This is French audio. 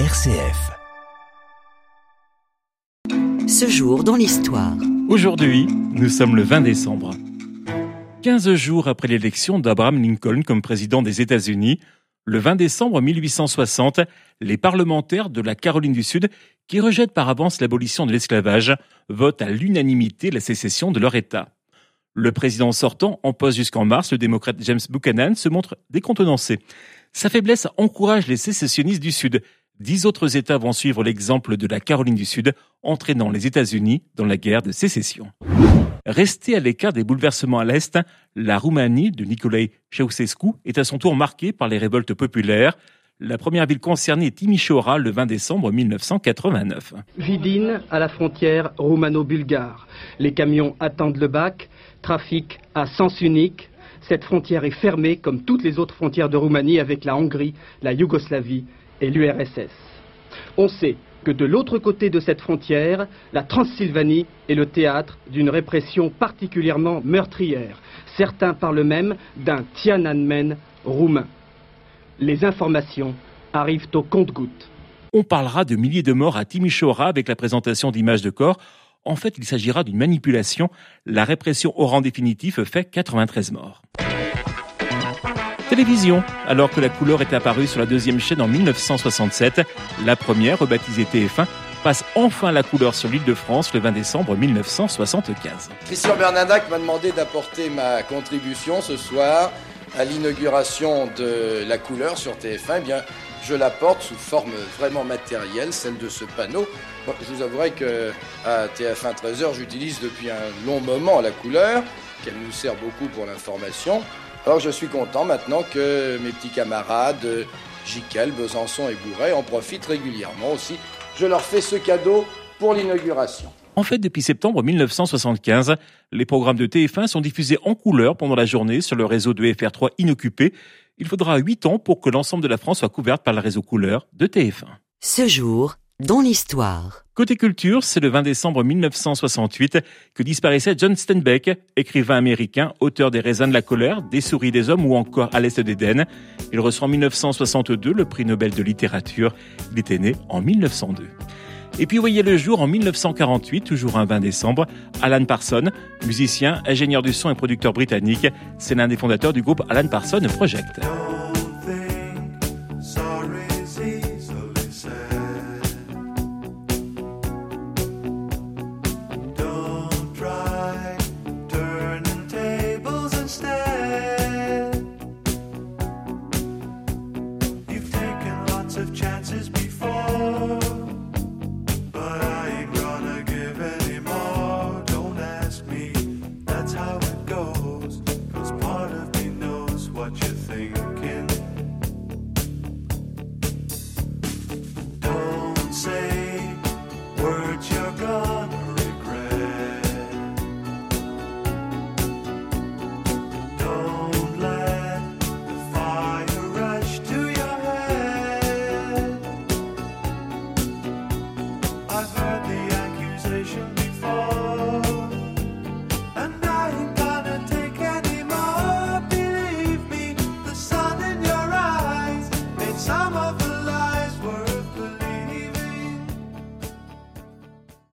RCF. Ce jour dans l'histoire. Aujourd'hui, nous sommes le 20 décembre. 15 jours après l'élection d'Abraham Lincoln comme président des États-Unis, le 20 décembre 1860, les parlementaires de la Caroline du Sud, qui rejettent par avance l'abolition de l'esclavage, votent à l'unanimité la sécession de leur État. Le président sortant, en poste jusqu'en mars, le démocrate James Buchanan, se montre décontenancé. Sa faiblesse encourage les sécessionnistes du Sud. Dix autres États vont suivre l'exemple de la Caroline du Sud, entraînant les États-Unis dans la guerre de sécession. Restée à l'écart des bouleversements à l'Est, la Roumanie de Nicolae Ceausescu est à son tour marquée par les révoltes populaires. La première ville concernée est Timișoara le 20 décembre 1989. Vidin à la frontière roumano-bulgare. Les camions attendent le bac, trafic à sens unique. Cette frontière est fermée comme toutes les autres frontières de Roumanie avec la Hongrie, la Yougoslavie et l'URSS. On sait que de l'autre côté de cette frontière, la Transylvanie est le théâtre d'une répression particulièrement meurtrière. Certains parlent même d'un Tiananmen roumain les informations arrivent au compte-gouttes. On parlera de milliers de morts à Timișoara avec la présentation d'images de corps. En fait, il s'agira d'une manipulation. La répression au rang définitif fait 93 morts. Télévision. Alors que la couleur est apparue sur la deuxième chaîne en 1967, la première, rebaptisée TF1, passe enfin la couleur sur l'île de France le 20 décembre 1975. Christian Bernadac m'a demandé d'apporter ma contribution ce soir à l'inauguration de la couleur sur TF1, eh bien, je la porte sous forme vraiment matérielle, celle de ce panneau. je vous avouerai que à TF1 13h, j'utilise depuis un long moment la couleur, qu'elle nous sert beaucoup pour l'information. Alors je suis content maintenant que mes petits camarades Jiquel, Besançon et Bourret en profitent régulièrement aussi. Je leur fais ce cadeau pour l'inauguration. En fait, depuis septembre 1975, les programmes de TF1 sont diffusés en couleur pendant la journée sur le réseau de FR3 inoccupé. Il faudra 8 ans pour que l'ensemble de la France soit couverte par le réseau couleur de TF1. Ce jour, dans l'histoire. Côté culture, c'est le 20 décembre 1968 que disparaissait John Steinbeck, écrivain américain, auteur des raisins de la colère, des souris des hommes ou encore à l'est d'Éden. Il reçoit en 1962 le prix Nobel de littérature. Il était né en 1902. Et puis voyez le jour en 1948, toujours un 20 décembre, Alan Parsons, musicien, ingénieur du son et producteur britannique, c'est l'un des fondateurs du groupe Alan Parsons Project.